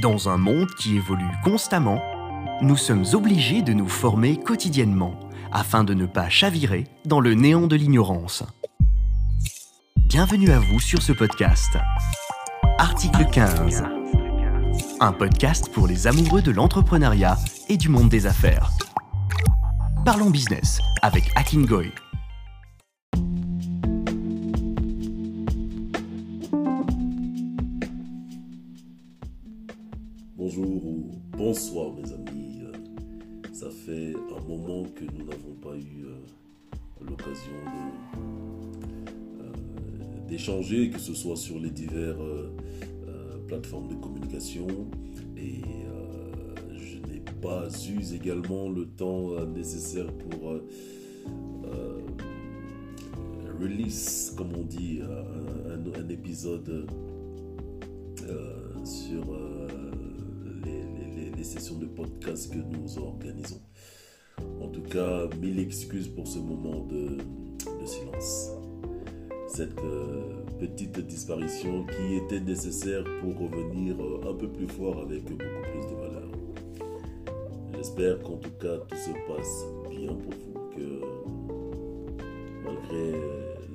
Dans un monde qui évolue constamment, nous sommes obligés de nous former quotidiennement afin de ne pas chavirer dans le néant de l'ignorance. Bienvenue à vous sur ce podcast. Article 15. Un podcast pour les amoureux de l'entrepreneuriat et du monde des affaires. Parlons business avec Akin Goy. Bonjour ou bonsoir mes amis. Euh, Ça fait un moment que nous n'avons pas eu euh, l'occasion euh, d'échanger, que ce soit sur les diverses plateformes de communication. Et euh, je n'ai pas eu également le temps euh, nécessaire pour euh, euh, release, comme on dit, un, épisode euh, sur sessions de podcast que nous organisons. En tout cas, mille excuses pour ce moment de, silence. Cette euh, petite disparition qui était nécessaire pour revenir euh, un peu plus fort avec beaucoup plus de valeur. J'espère qu'en tout cas tout se passe bien pour vous, que malgré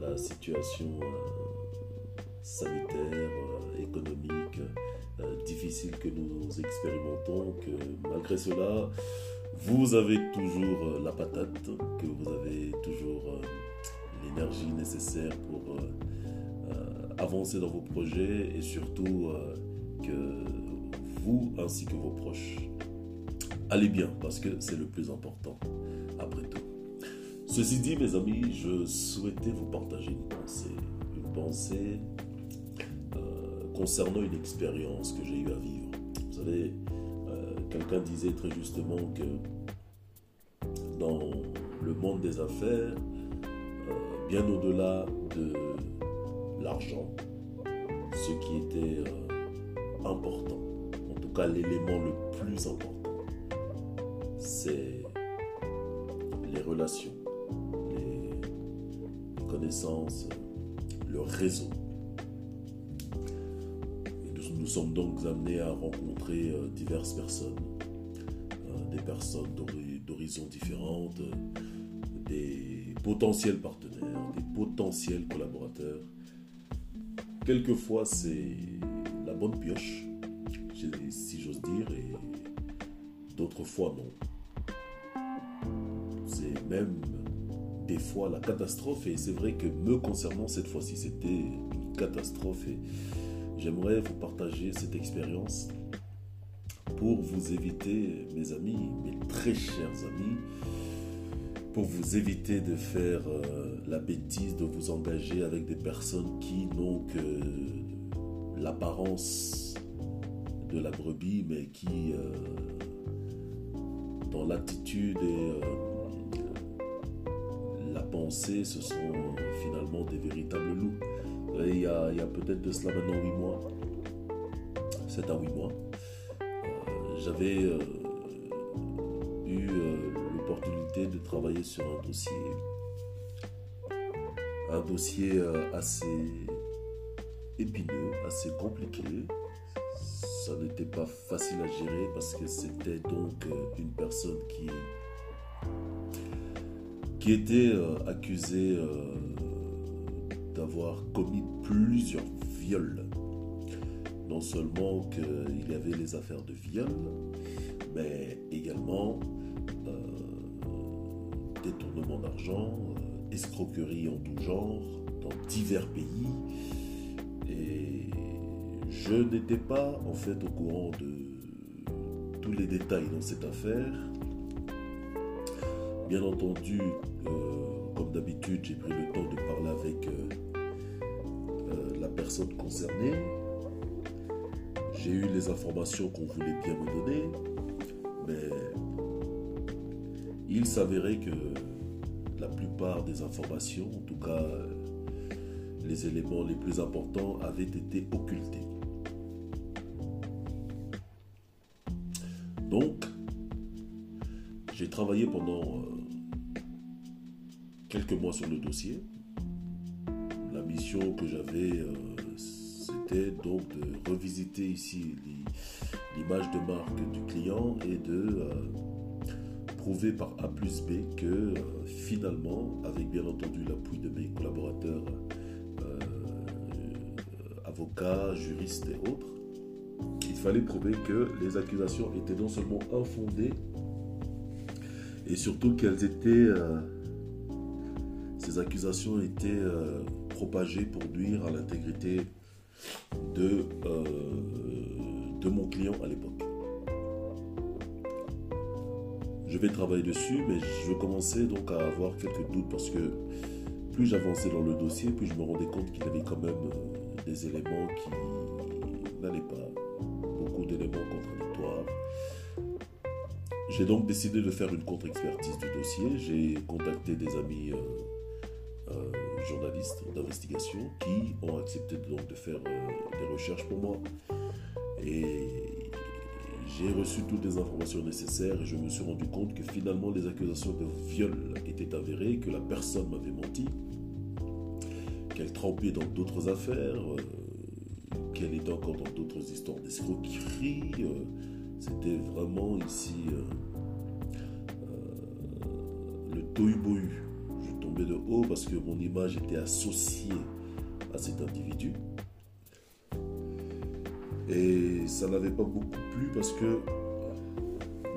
la situation euh, sanitaire, euh, économique, que nous expérimentons, que malgré cela, vous avez toujours euh, la patate, que vous avez toujours euh, l'énergie nécessaire pour euh, avancer dans vos projets et surtout que vous ainsi que vos proches allez bien parce que c'est le plus important après tout. Ceci dit, mes amis, je souhaitais vous partager une pensée. Une pensée concernant une expérience que j'ai eu à vivre. Vous savez, euh, quelqu'un disait très justement que dans le monde des affaires, euh, bien au-delà de l'argent, ce qui était euh, important, en tout cas l'élément le plus important, c'est les relations, les, les connaissances, le réseau. Nous, sommes donc amenés à rencontrer euh, diverses personnes, euh, des personnes d'hori- d'horizons différentes, des potentiels partenaires, des potentiels collaborateurs. Quelquefois, c'est la bonne pioche, si- j'ose dire, et d'autres fois, non. C'est même des fois la catastrophe, et c'est vrai que me concernant cette fois-ci, c'était une catastrophe, j'aimerais vous partager cette expérience pour vous éviter, mes amis, mes très chers amis, pour vous éviter de faire euh, la bêtise de vous engager avec des personnes qui n'ont que l'apparence de la brebis, mais qui, euh, dans l'attitude et euh, la pensée, ce sont finalement des véritables loups. Il y a, peut-être de cela maintenant 8 mois, 7 à 8 mois, euh, j'avais euh, eu euh, l'opportunité de travailler sur un dossier, un dossier assez épineux, assez compliqué. Ça n'était pas facile à gérer parce que c'était donc une personne qui, qui était accusée d'avoir commis plusieurs viols. Non seulement qu'il y avait les affaires de viol, mais également euh, détournement d'argent, euh, escroquerie en tout genre, dans divers pays. Et je n'étais pas en fait au courant de tous les détails dans cette affaire. Bien entendu, euh, comme d'habitude, j'ai pris le temps de parler avec euh, euh, la personne concernée. J'ai eu les informations qu'on voulait bien me donner, mais il s'avérait que la plupart des informations, en tout cas euh, les éléments les plus importants, avaient été occultés. Donc, j'ai travaillé pendant euh, quelques mois sur le dossier. La mission que j'avais, euh, donc de revisiter ici l'image de marque du client et de prouver par A plus B que finalement, avec bien entendu l'appui de mes collaborateurs, avocats, juristes et autres, il fallait prouver que les accusations étaient non seulement infondées, et surtout qu'elles étaient, euh, ces accusations étaient euh, propagées pour nuire à l'intégrité de, euh, de mon client à l'époque. Je vais travailler dessus, mais je commençais donc à avoir quelques doutes parce que plus j'avançais dans le dossier, plus je me rendais compte qu'il y avait quand même des éléments qui n'allaient pas, beaucoup d'éléments contradictoires j'ai donc décidé de faire une contre-expertise du dossier. J'ai contacté des amis euh, euh, d'investigation qui ont accepté donc de faire euh, des recherches pour moi. Et j'ai reçu toutes les informations nécessaires et je me suis rendu compte que finalement les accusations de viol étaient avérées, que la personne m'avait menti, qu'elle trempait dans d'autres affaires, qu'elle était encore dans d'autres histoires d'escroquerie. C'était vraiment ici je de haut parce que mon image était associée à cet individu. Et ça n'avait pas beaucoup plu parce que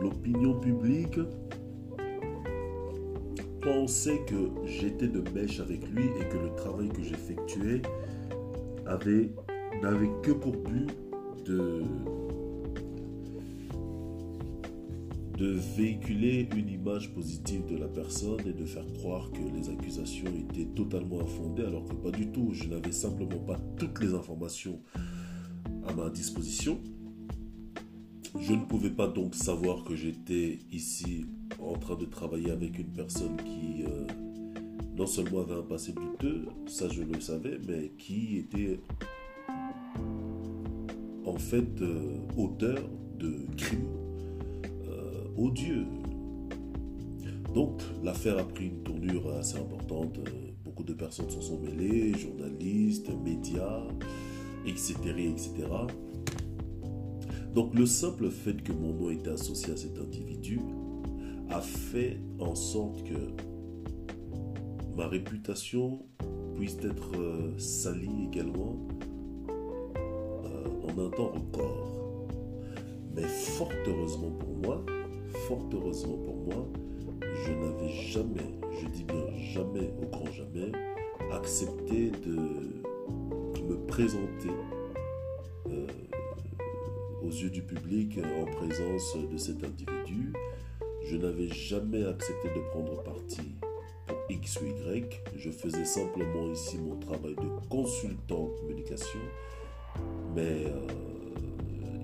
l'opinion publique pensait que j'étais de mèche avec lui et que le travail que j'effectuais n'avait que pour but de de véhiculer une image positive de la personne et de faire croire que les accusations étaient totalement infondées alors que pas du tout. Je n'avais simplement pas toutes les informations à ma disposition. Je ne pouvais pas donc savoir que j'étais ici en train de travailler avec une personne qui euh, non seulement avait un passé douteux, ça je le savais, mais qui était en fait euh, auteur de crimes Dieu. Donc l'affaire a pris une tournure assez importante. Beaucoup de personnes s'en sont mêlées, journalistes, médias, etc., etc. Donc le simple fait que mon nom était associé à cet individu a fait en sorte que ma réputation puisse être euh, salie également euh, en un temps record. Mais fort heureusement pour moi, fort heureusement pour moi, je n'avais jamais, je dis bien jamais, au grand jamais, accepté de me présenter euh, aux yeux du public en présence de cet individu. Je n'avais jamais accepté de prendre parti pour X ou Y. Je faisais simplement ici mon travail de consultant en communication. Mais euh,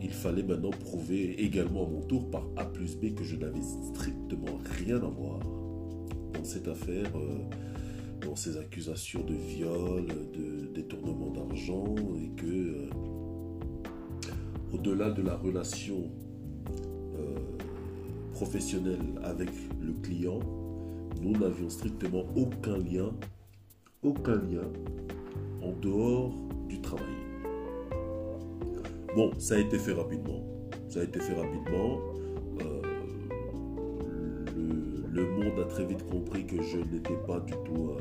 il fallait maintenant prouver également à mon tour par A plus B que je n'avais strictement rien à voir dans cette affaire, euh, dans ces accusations de viol, de détournement d'argent et que euh, au-delà de la relation euh, professionnelle avec le client, nous n'avions strictement aucun lien, aucun lien en dehors du travail. Bon, ça a été fait rapidement. Ça a été fait rapidement. Euh, le, monde a très vite compris que je n'étais pas du tout euh,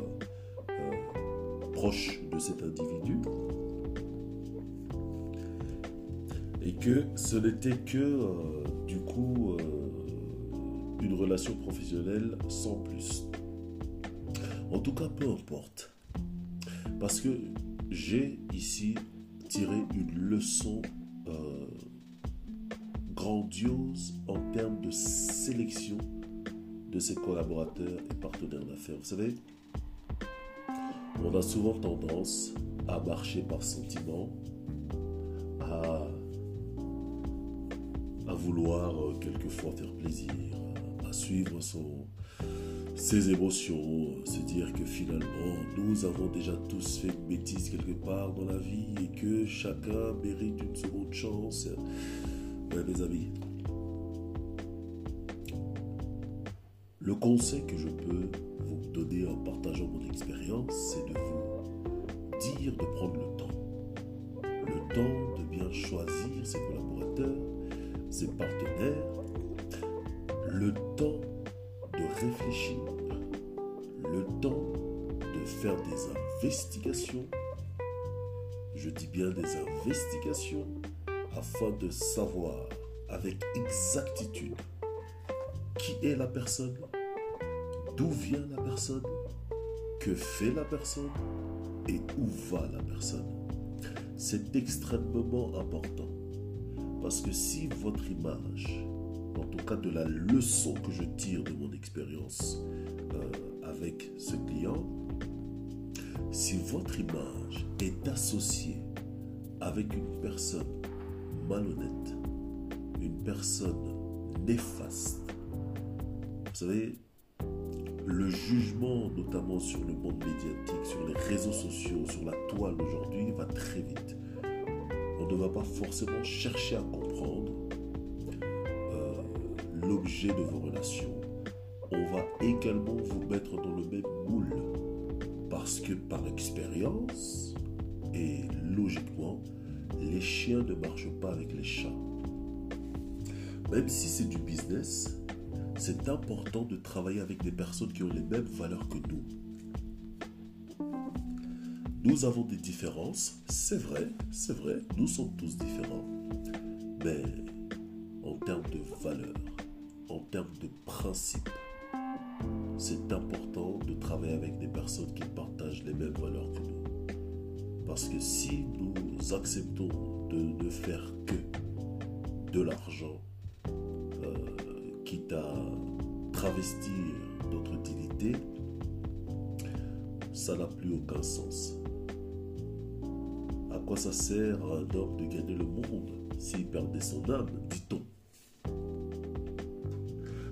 euh, proche de cet individu. Et que ce n'était que, du coup, une relation professionnelle sans plus. En tout cas, peu importe. Parce que j'ai ici tiré une leçon euh, grandiose en termes de sélection de ses collaborateurs et partenaires d'affaires. Vous savez, on a souvent tendance à marcher par sentiment, à, vouloir euh, quelquefois faire plaisir, à suivre son, ses émotions, se dire que finalement nous avons déjà tous fait une bêtise quelque part dans la vie et que chacun mérite une seconde chance. mes amis, le conseil que je peux vous donner en partageant mon expérience, c'est de vous dire de prendre le temps. Le temps de bien choisir ses collaborateurs, ses partenaires, le temps de réfléchir, le temps de faire des investigations. Je dis bien des investigations afin de savoir avec exactitude qui est la personne, d'où vient la personne, que fait la personne et où va la personne. C'est extrêmement important parce que si votre image, en tout cas de la leçon que je tire de mon expérience euh, avec ce client, si votre image est associée avec une personne malhonnête, une personne néfaste, vous savez, le jugement, notamment sur le monde médiatique, sur les réseaux sociaux, sur la toile aujourd'hui, va très vite. On ne va pas forcément chercher à comprendre l'objet de vos relations. On va également vous mettre dans le même moule. Parce que par expérience, et logiquement, les chiens ne marchent pas avec les chats. Même si c'est du business, c'est important de travailler avec des personnes qui ont les mêmes valeurs que nous. Nous avons des différences, c'est vrai, c'est vrai, nous sommes tous différents. Mais en termes de valeurs, en termes de principes, c'est important de travailler avec des personnes qui partagent les mêmes valeurs que nous. Parce que si nous acceptons de ne faire que de l'argent, quitte à travestir notre utilité, ça n'a plus aucun sens. À quoi ça sert un homme de gagner le monde s'il perdait son âme, dit-on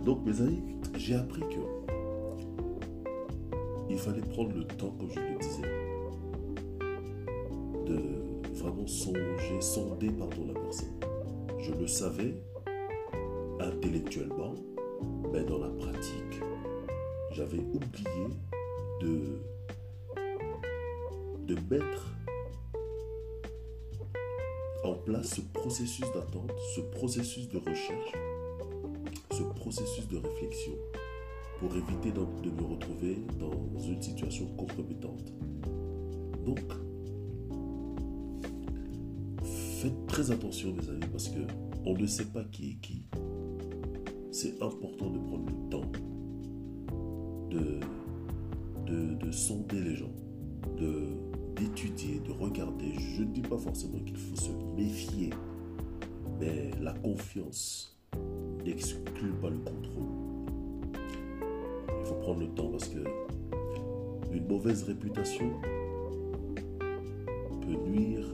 Donc mes amis, j'ai appris que il fallait prendre le temps, comme je le disais, de vraiment songer, sonder pardon, la personne. Je le savais, intellectuellement, mais dans la pratique, j'avais oublié de, de mettre en place ce processus d'attente, ce processus de recherche, ce processus de réflexion pour éviter de, de me retrouver dans une situation compromettante. Donc, faites très attention mes amis parce que on ne sait pas qui est qui c'est important de prendre le temps de, de, sonder les gens, d'étudier, de, regarder. Je ne dis pas forcément qu'il faut se méfier, mais la confiance n'exclut pas le contrôle. Il faut prendre le temps parce que une mauvaise réputation peut nuire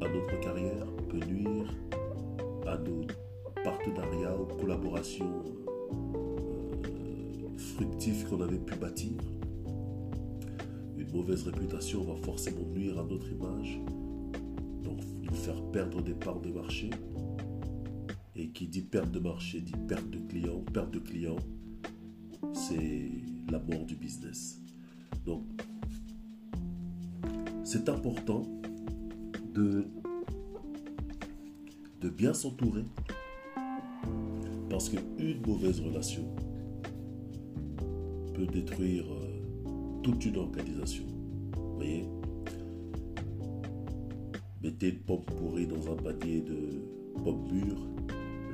à notre carrière, peut nuire à nos partenariats ou collaborations euh, qu'on avait pu bâtir. Une mauvaise réputation va forcément nuire à notre image, donc nous faire perdre des parts de marché. Qui dit perte de marché dit perte de clients. Perte de clients, c'est la mort du business. Donc, c'est important de, de bien s'entourer parce qu'une mauvaise relation peut détruire euh, toute une organisation. Vous voyez? Mettez une pomme pourrie dans un panier de pommes mûres.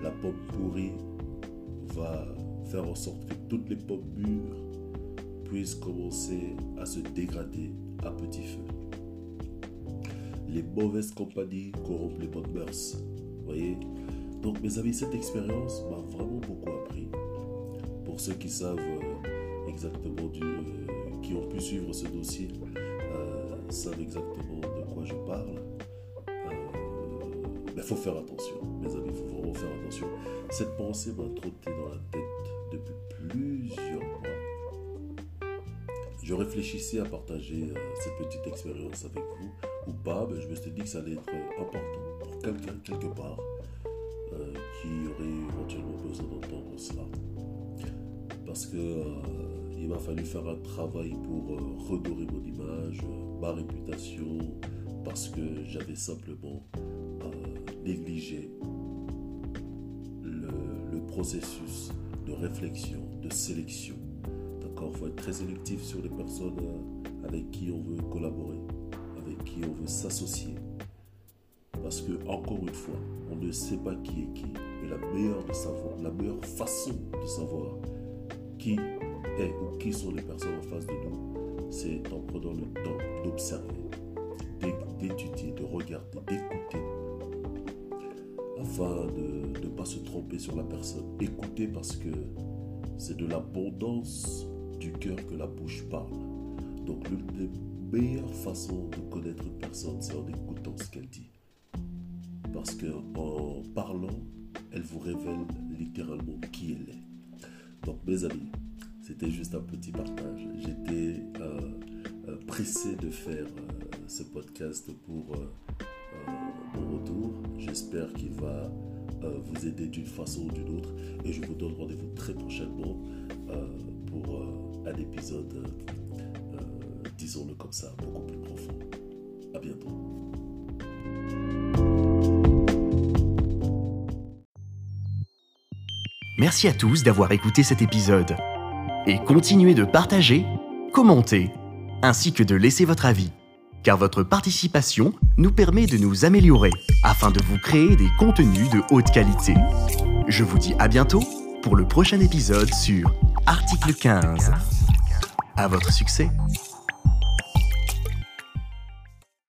La pomme pourrie va faire en sorte que toutes les pommes mûres puissent commencer à se dégrader à petit feu. Les mauvaises compagnies corrompent les bonnes mœurs. Voyez? Donc mes amis, cette expérience m'a vraiment beaucoup appris. Pour ceux qui savent euh, exactement du, euh, qui ont pu suivre ce dossier, euh, savent exactement de quoi je parle. Faut faire attention, mes amis, il faut vraiment faire attention. Cette pensée m'a trotté dans la tête depuis plusieurs mois. Je réfléchissais à partager cette petite expérience avec vous ou pas, mais je me suis dit que ça allait être important pour quelqu'un quelque part euh, qui aurait éventuellement besoin d'entendre cela. Parce que euh, il m'a fallu faire un travail pour euh, redorer mon image, ma réputation, parce que j'avais simplement négligé le, processus de réflexion, de sélection. D'accord Il faut être très sélectif sur les personnes euh, avec qui on veut collaborer, avec qui on veut s'associer. Parce que, encore une fois, on ne sait pas qui est qui. Et meilleure, la meilleure façon de savoir qui est ou qui sont les personnes en face de nous, c'est en prenant le temps d'observer, d'étudier, de regarder, d'écouter, afin de ne pas se tromper sur la personne. Écouter parce que c'est de l'abondance du cœur que la bouche parle. Donc l'une des meilleures façons de connaître une personne, c'est en écoutant ce qu'elle dit. Parce qu'en parlant, elle vous révèle littéralement qui elle est. Donc mes amis, c'était juste un petit partage. J'étais euh, euh, pressé de faire euh, ce podcast pour retour. J'espère qu'il va vous aider d'une façon ou d'une autre. Et je vous donne rendez-vous très prochainement pour un épisode, disons-le comme ça, beaucoup plus profond. À bientôt. Merci à tous d'avoir écouté cet épisode. Et continuez de partager, commenter, ainsi que de laisser votre avis, car votre participation nous permet de nous améliorer afin de vous créer des contenus de haute qualité. Je vous dis à bientôt pour le prochain épisode sur Article 15. À votre succès